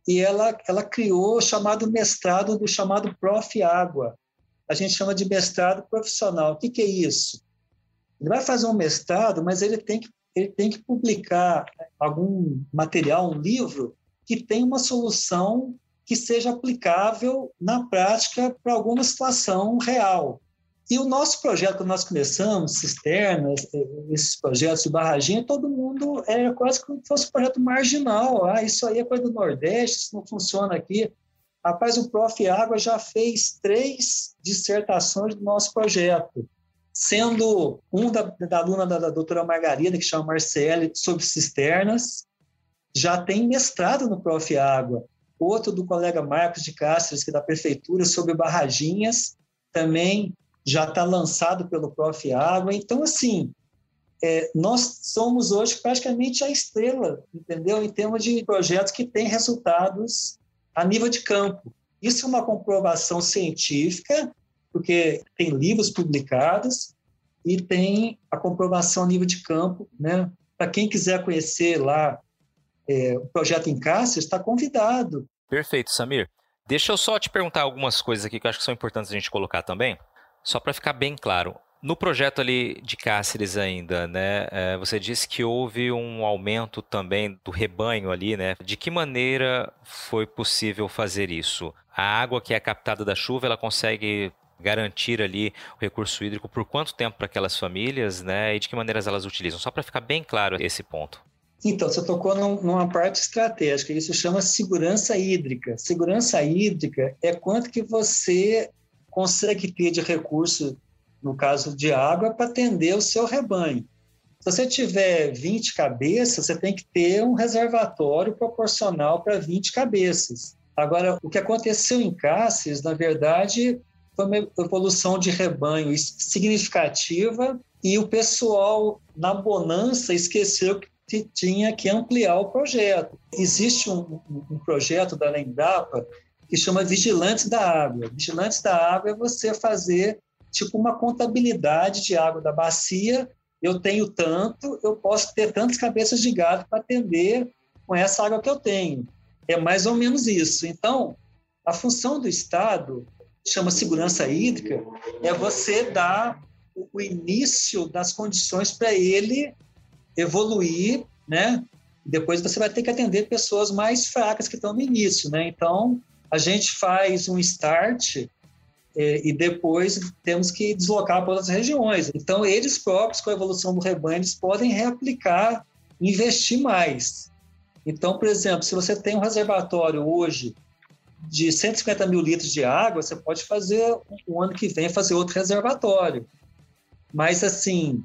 e ela, ela criou o chamado mestrado do chamado Prof. Água. A gente chama de mestrado profissional. O que, que é isso? Ele vai fazer um mestrado, mas ele tem que, ele tem que publicar algum material, um livro, que tenha uma solução que seja aplicável na prática para alguma situação real. E o nosso projeto, quando nós começamos, cisternas, esses projetos de barraginha, todo mundo era quase como se fosse um projeto marginal. Ah, isso aí é coisa do Nordeste, isso não funciona aqui. Rapaz, o Prof. Água já fez três dissertações do nosso projeto sendo um da, da aluna da, da doutora Margarida, que chama Marcele, sobre cisternas, já tem mestrado no Prof. Água. Outro do colega Marcos de Cáceres, que é da prefeitura, sobre barraginhas, também já está lançado pelo Prof. Água. Então, assim, é, nós somos hoje praticamente a estrela, entendeu? Em termos de projetos que têm resultados a nível de campo. Isso é uma comprovação científica porque tem livros publicados e tem a comprovação a nível de campo, né? Para quem quiser conhecer lá é, o projeto em está convidado. Perfeito, Samir. Deixa eu só te perguntar algumas coisas aqui que eu acho que são importantes a gente colocar também, só para ficar bem claro. No projeto ali de Cáceres ainda, né, é, você disse que houve um aumento também do rebanho ali, né? De que maneira foi possível fazer isso? A água que é captada da chuva, ela consegue garantir ali o recurso hídrico por quanto tempo para aquelas famílias, né? E de que maneiras elas utilizam? Só para ficar bem claro esse ponto. Então, você tocou num, numa parte estratégica, isso chama segurança hídrica. Segurança hídrica é quanto que você consegue ter de recurso, no caso de água, para atender o seu rebanho. Se você tiver 20 cabeças, você tem que ter um reservatório proporcional para 20 cabeças. Agora, o que aconteceu em Cáceres, na verdade, foi uma evolução de rebanho significativa e o pessoal, na bonança, esqueceu que tinha que ampliar o projeto. Existe um, um projeto da Embrapa que chama Vigilantes da Água. Vigilantes da Água é você fazer tipo uma contabilidade de água da bacia. Eu tenho tanto, eu posso ter tantas cabeças de gado para atender com essa água que eu tenho. É mais ou menos isso. Então, a função do Estado chama segurança hídrica é você dar o início das condições para ele evoluir, né? Depois você vai ter que atender pessoas mais fracas que estão no início, né? Então, a gente faz um start é, e depois temos que deslocar para outras regiões. Então, eles próprios, com a evolução do rebanho, eles podem reaplicar, investir mais. Então, por exemplo, se você tem um reservatório hoje de 150 mil litros de água, você pode fazer, o ano que vem, fazer outro reservatório. Mas, assim,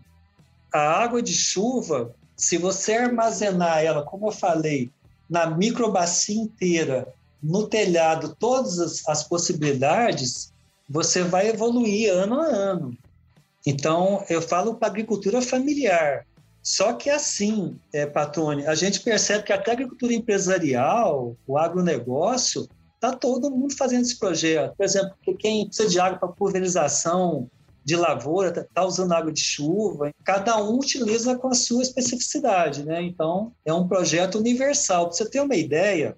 a água de chuva, se você armazenar ela, como eu falei, na microbacia inteira, no telhado todas as, as possibilidades, você vai evoluir ano a ano. Então, eu falo para agricultura familiar. Só que assim, é, Patrone, a gente percebe que até a agricultura empresarial, o agronegócio, está todo mundo fazendo esse projeto. Por exemplo, quem precisa de água para pulverização de lavoura está tá usando água de chuva. Cada um utiliza com a sua especificidade, né? Então, é um projeto universal. Para você ter uma ideia,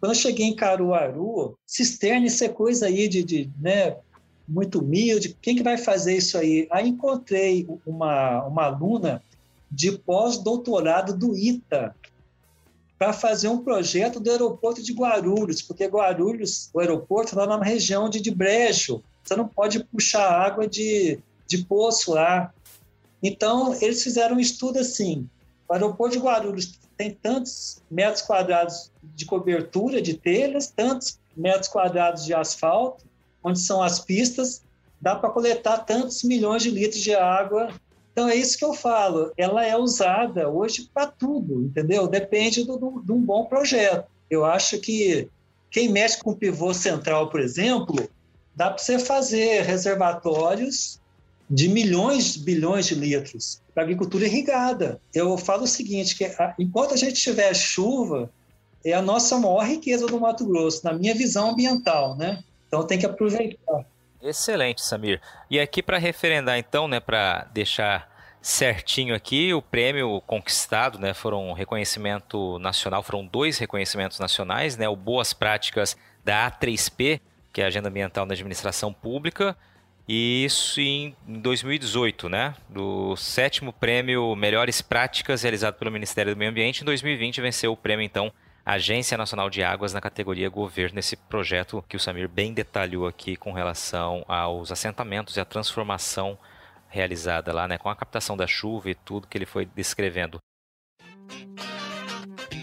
quando eu cheguei em Caruaru, cisterna, isso é coisa aí de, de né, muito humilde, quem que vai fazer isso aí? Aí encontrei uma, uma aluna de pós-doutorado do ITA para fazer um projeto do aeroporto de Guarulhos, porque Guarulhos, o aeroporto, está numa região de, de brejo, você não pode puxar água de, de poço lá. Então, eles fizeram um estudo assim, o aeroporto de Guarulhos tem tantos metros quadrados de cobertura de telhas, tantos metros quadrados de asfalto, onde são as pistas, dá para coletar tantos milhões de litros de água. Então é isso que eu falo, ela é usada hoje para tudo, entendeu? Depende do, de um bom projeto. Eu acho que quem mexe com pivô central, por exemplo, dá para você fazer reservatórios de milhões, bilhões de litros para agricultura irrigada. Eu falo o seguinte, que enquanto a gente tiver chuva, é a nossa maior riqueza do Mato Grosso, na minha visão ambiental, né? Então tem que aproveitar. Excelente, Samir. E aqui para referendar então, né, para deixar certinho aqui, o prêmio conquistado, né, foram um reconhecimento nacional, foram dois reconhecimentos nacionais, né, o Boas Práticas da A3P, que é a Agenda Ambiental na Administração Pública, e isso em 2018, né? Do sétimo prêmio Melhores Práticas realizado pelo Ministério do Meio Ambiente. Em 2020 venceu o prêmio, então, Agência Nacional de Águas na categoria Governo, nesse projeto que o Samir bem detalhou aqui com relação aos assentamentos e a transformação realizada lá, né? Com a captação da chuva e tudo que ele foi descrevendo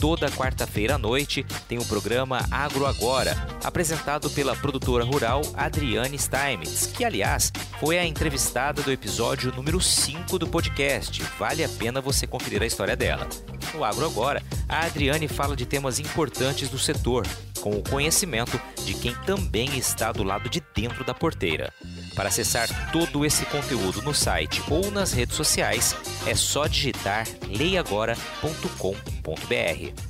Toda quarta-feira à noite tem o programa Agro Agora, apresentado pela produtora rural Adriane Steinmetz, que, aliás, foi a entrevistada do episódio número 5 do podcast. Vale a pena você conferir a história dela. No Agro Agora, a Adriane fala de temas importantes do setor, com o conhecimento de quem também está do lado de dentro da porteira. Para acessar todo esse conteúdo no site ou nas redes sociais, é só digitar leiagora.com.br.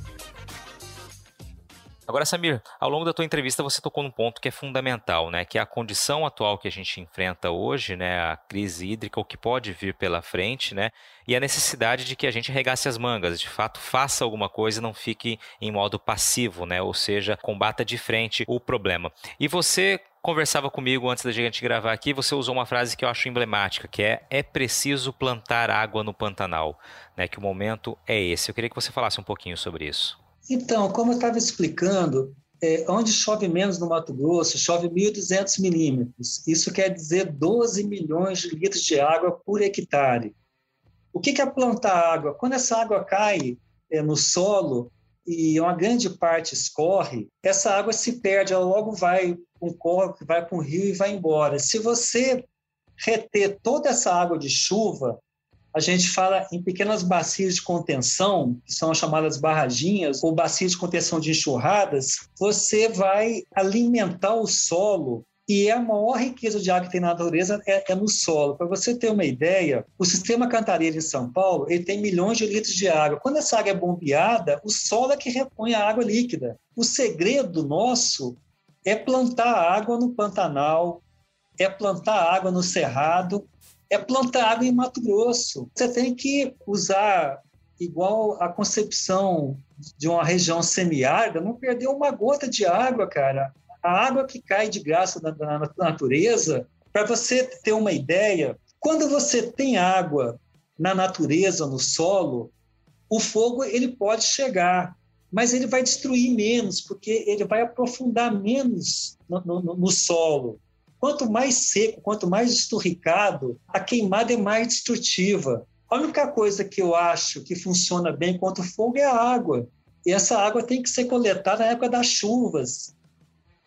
Agora, Samir, ao longo da tua entrevista você tocou num ponto que é fundamental, né? Que é a condição atual que a gente enfrenta hoje, né? A crise hídrica, o que pode vir pela frente, né? E a necessidade de que a gente regasse as mangas, de fato, faça alguma coisa e não fique em modo passivo, né? Ou seja, combata de frente o problema. E você conversava comigo antes da gente gravar aqui, você usou uma frase que eu acho emblemática, que é é preciso plantar água no Pantanal, né? Que o momento é esse. Eu queria que você falasse um pouquinho sobre isso. Então, como eu estava explicando, é, onde chove menos no Mato Grosso, chove 1.200 milímetros. Isso quer dizer 12 milhões de litros de água por hectare. O que é plantar água? Quando essa água cai é, no solo e uma grande parte escorre, essa água se perde, ela logo vai para um corpo, vai para um rio e vai embora. Se você reter toda essa água de chuva, a gente fala em pequenas bacias de contenção, que são as chamadas barraginhas, ou bacias de contenção de enxurradas, você vai alimentar o solo e a maior riqueza de água que tem na natureza é, é no solo. Para você ter uma ideia, o sistema Cantareira em São Paulo ele tem milhões de litros de água. Quando essa água é bombeada, o solo é que repõe a água líquida. O segredo nosso é plantar água no Pantanal, é plantar água no Cerrado, é plantar água em Mato Grosso. Você tem que usar igual a concepção de uma região semiárida, não perder uma gota de água, cara a água que cai de graça da, da natureza, para você ter uma ideia, quando você tem água na natureza, no solo, o fogo ele pode chegar, mas ele vai destruir menos, porque ele vai aprofundar menos no, no, no solo. Quanto mais seco, quanto mais esturricado, a queimada é mais destrutiva. A única coisa que eu acho que funciona bem contra o fogo é a água. E essa água tem que ser coletada na época das chuvas.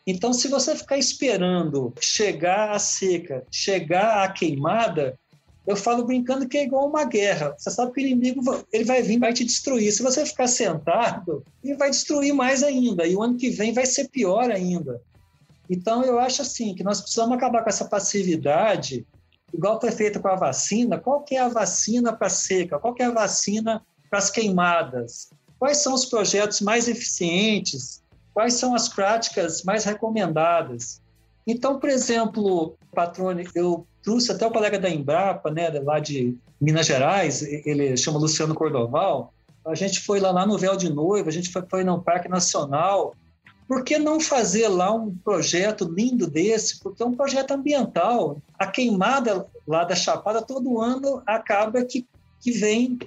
Então, se você ficar esperando chegar a seca, chegar a queimada, eu falo brincando que é igual uma guerra. Você sabe que o inimigo ele vai vir, vai te destruir. Se você ficar sentado, ele vai destruir mais ainda. E o ano que vem vai ser pior ainda. Então, eu acho assim que nós precisamos acabar com essa passividade, igual foi feito com a vacina. Qual que é a vacina para seca? Qual que é a vacina para as queimadas? Quais são os projetos mais eficientes? quais são as práticas mais recomendadas. Então, por exemplo, Patrone, eu trouxe até o colega da Embrapa, né, lá de Minas Gerais, ele chama Luciano Cordoval, a gente foi lá, lá no Véu de Noiva, a gente foi, foi no Parque Nacional. Por que não fazer lá um projeto lindo desse? Porque é um projeto ambiental. A queimada lá da Chapada todo ano acaba que, que vem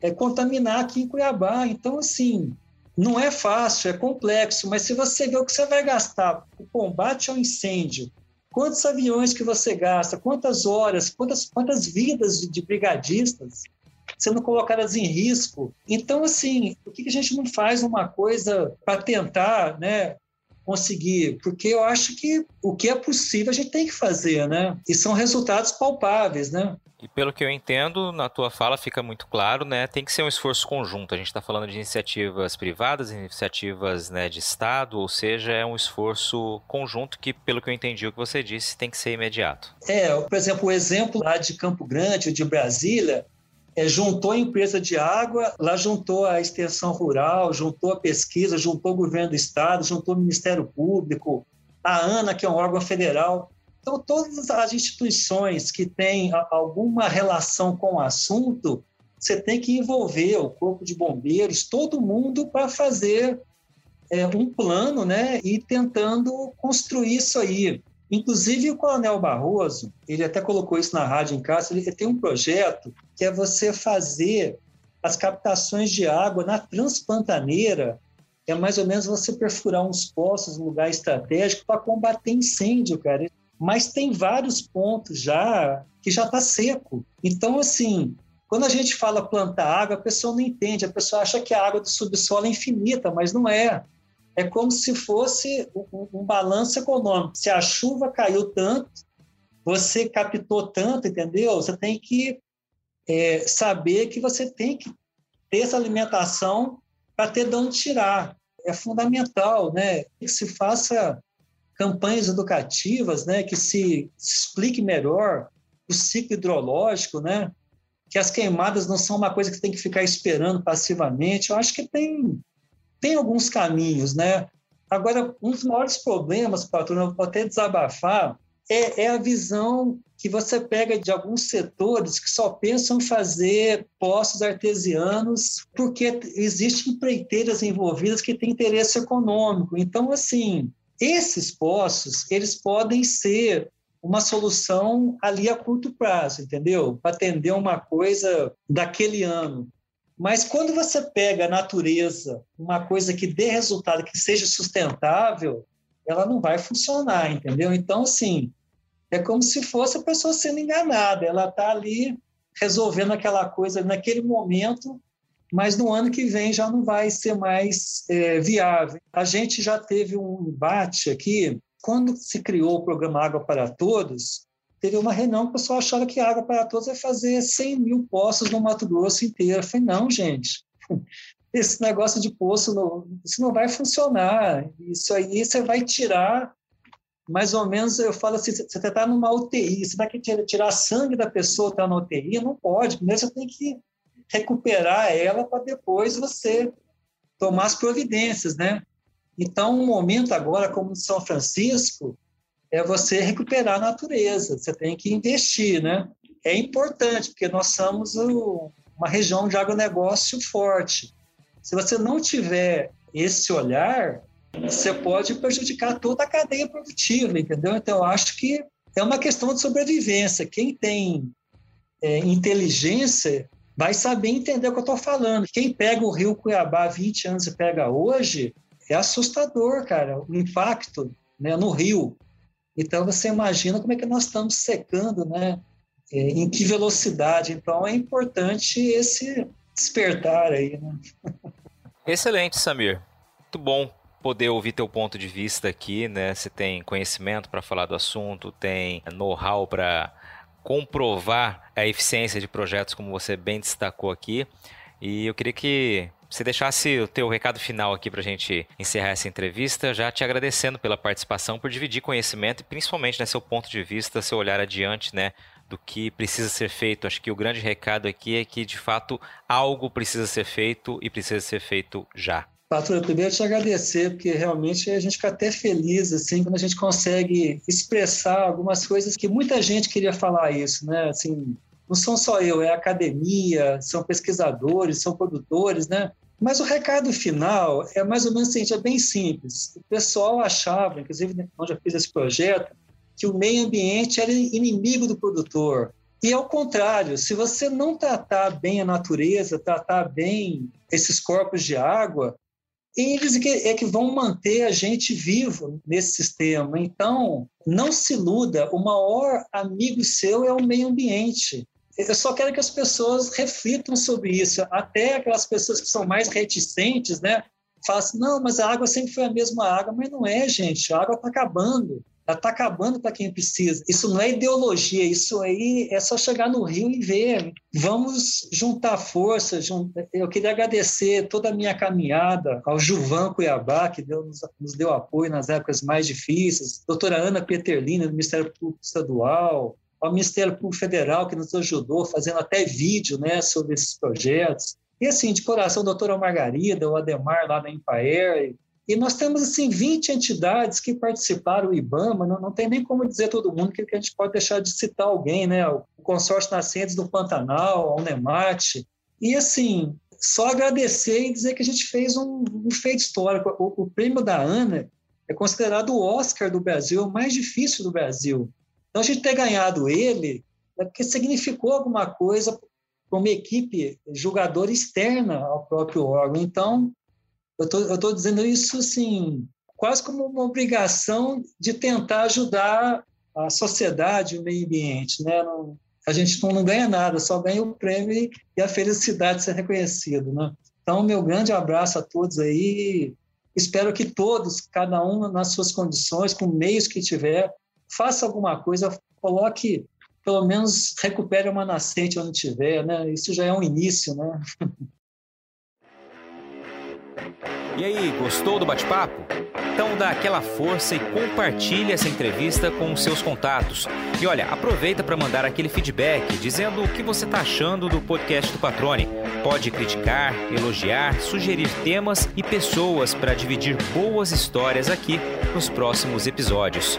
é, contaminar aqui em Cuiabá. Então, assim, não é fácil, é complexo, mas se você vê o que você vai gastar o combate ao incêndio, quantos aviões que você gasta, quantas horas, quantas, quantas vidas de, de brigadistas sendo colocadas em risco. Então, assim, por que a gente não faz uma coisa para tentar né, conseguir? Porque eu acho que o que é possível a gente tem que fazer, né? E são resultados palpáveis, né? E pelo que eu entendo, na tua fala fica muito claro, né? Tem que ser um esforço conjunto. A gente está falando de iniciativas privadas, iniciativas né, de Estado, ou seja, é um esforço conjunto que, pelo que eu entendi o que você disse, tem que ser imediato. É, por exemplo, o exemplo lá de Campo Grande, de Brasília, é, juntou a empresa de água, lá juntou a extensão rural, juntou a pesquisa, juntou o governo do estado, juntou o Ministério Público, a ANA, que é um órgão federal. Então, todas as instituições que têm alguma relação com o assunto, você tem que envolver o corpo de bombeiros, todo mundo para fazer é, um plano, né, e tentando construir isso aí. Inclusive o Coronel Barroso, ele até colocou isso na rádio em casa, ele tem um projeto que é você fazer as captações de água na Transpantaneira, é mais ou menos você perfurar uns poços, um lugar estratégico para combater incêndio, cara mas tem vários pontos já que já está seco. Então, assim, quando a gente fala plantar água, a pessoa não entende, a pessoa acha que a água do subsolo é infinita, mas não é. É como se fosse um, um balanço econômico. Se a chuva caiu tanto, você captou tanto, entendeu? Você tem que é, saber que você tem que ter essa alimentação para ter de onde tirar. É fundamental, né? Que se faça campanhas educativas, né, que se explique melhor o ciclo hidrológico, né, que as queimadas não são uma coisa que tem que ficar esperando passivamente. Eu acho que tem tem alguns caminhos, né? Agora, um dos maiores problemas, patrão, eu vou até desabafar, é, é, a visão que você pega de alguns setores que só pensam em fazer poços artesianos porque existem empreiteiras envolvidas que têm interesse econômico. Então, assim, esses poços, eles podem ser uma solução ali a curto prazo, entendeu? Para atender uma coisa daquele ano. Mas quando você pega a natureza, uma coisa que dê resultado, que seja sustentável, ela não vai funcionar, entendeu? Então, assim, é como se fosse a pessoa sendo enganada. Ela está ali resolvendo aquela coisa naquele momento, mas no ano que vem já não vai ser mais é, viável. A gente já teve um embate aqui, quando se criou o programa Água para Todos, teve uma reunião que o pessoal achava que Água para Todos vai fazer 100 mil poços no Mato Grosso inteiro. Eu falei, não, gente, esse negócio de poço, não, isso não vai funcionar. Isso aí você vai tirar mais ou menos, eu falo assim, você está numa UTI, você vai tirar sangue da pessoa que está na UTI? Não pode, primeiro você tem que recuperar ela para depois você tomar as providências, né? Então, um momento agora, como São Francisco, é você recuperar a natureza, você tem que investir, né? É importante, porque nós somos uma região de agronegócio forte. Se você não tiver esse olhar, você pode prejudicar toda a cadeia produtiva, entendeu? Então, eu acho que é uma questão de sobrevivência. Quem tem é, inteligência vai saber entender o que eu estou falando. Quem pega o Rio Cuiabá há 20 anos e pega hoje, é assustador, cara, o impacto né, no rio. Então, você imagina como é que nós estamos secando, né? É, em que velocidade. Então, é importante esse despertar aí, né? Excelente, Samir. Muito bom poder ouvir teu ponto de vista aqui, né? Você tem conhecimento para falar do assunto, tem know-how para comprovar a eficiência de projetos, como você bem destacou aqui. E eu queria que você deixasse o teu recado final aqui para a gente encerrar essa entrevista, já te agradecendo pela participação, por dividir conhecimento e principalmente né, seu ponto de vista, seu olhar adiante, né, do que precisa ser feito. Acho que o grande recado aqui é que de fato algo precisa ser feito e precisa ser feito já. Patrulha, primeiro te agradecer, porque realmente a gente fica até feliz assim quando a gente consegue expressar algumas coisas que muita gente queria falar isso, né? Assim, não são só eu, é academia, são pesquisadores, são produtores, né? Mas o recado final é mais ou menos seguinte, é bem simples. O pessoal achava, inclusive onde eu fiz esse projeto, que o meio ambiente era inimigo do produtor. E ao contrário, se você não tratar bem a natureza, tratar bem esses corpos de água, eles é que vão manter a gente vivo nesse sistema. Então, não se iluda, o maior amigo seu é o meio ambiente. Eu só quero que as pessoas reflitam sobre isso, até aquelas pessoas que são mais reticentes, né? Falam assim, não, mas a água sempre foi a mesma água, mas não é, gente, a água está acabando. Ela está acabando para quem precisa. Isso não é ideologia, isso aí é só chegar no Rio e ver. Vamos juntar forças. Eu queria agradecer toda a minha caminhada ao Juvan Cuiabá, que deu, nos deu apoio nas épocas mais difíceis, doutora Ana Peterlina, do Ministério Público Estadual, ao Ministério Público Federal, que nos ajudou fazendo até vídeo né, sobre esses projetos. E assim, de coração, a doutora Margarida, o Ademar lá da Empaer, e nós temos, assim, 20 entidades que participaram do IBAMA, não, não tem nem como dizer todo mundo que, que a gente pode deixar de citar alguém, né? O Consórcio Nascentes do Pantanal, a Unemate. E, assim, só agradecer e dizer que a gente fez um, um feito histórico. O, o prêmio da ANA é considerado o Oscar do Brasil, o mais difícil do Brasil. Então, a gente ter ganhado ele é porque significou alguma coisa para uma equipe julgadora externa ao próprio órgão. Então, eu estou dizendo isso assim, quase como uma obrigação de tentar ajudar a sociedade, o meio ambiente. Né? Não, a gente não, não, ganha nada, só ganha o prêmio e a felicidade de ser reconhecido. Né? Então, meu grande abraço a todos aí. Espero que todos, cada um nas suas condições, com meios que tiver, faça alguma coisa, coloque, pelo menos recupere uma nascente onde tiver, né? Isso já é um início, né? E aí, gostou do bate-papo? Então dá aquela força e compartilhe essa entrevista com os seus contatos. E olha, aproveita para mandar aquele feedback dizendo o que você está achando do podcast do Patrone. Pode criticar, elogiar, sugerir temas e pessoas para dividir boas histórias aqui nos próximos episódios.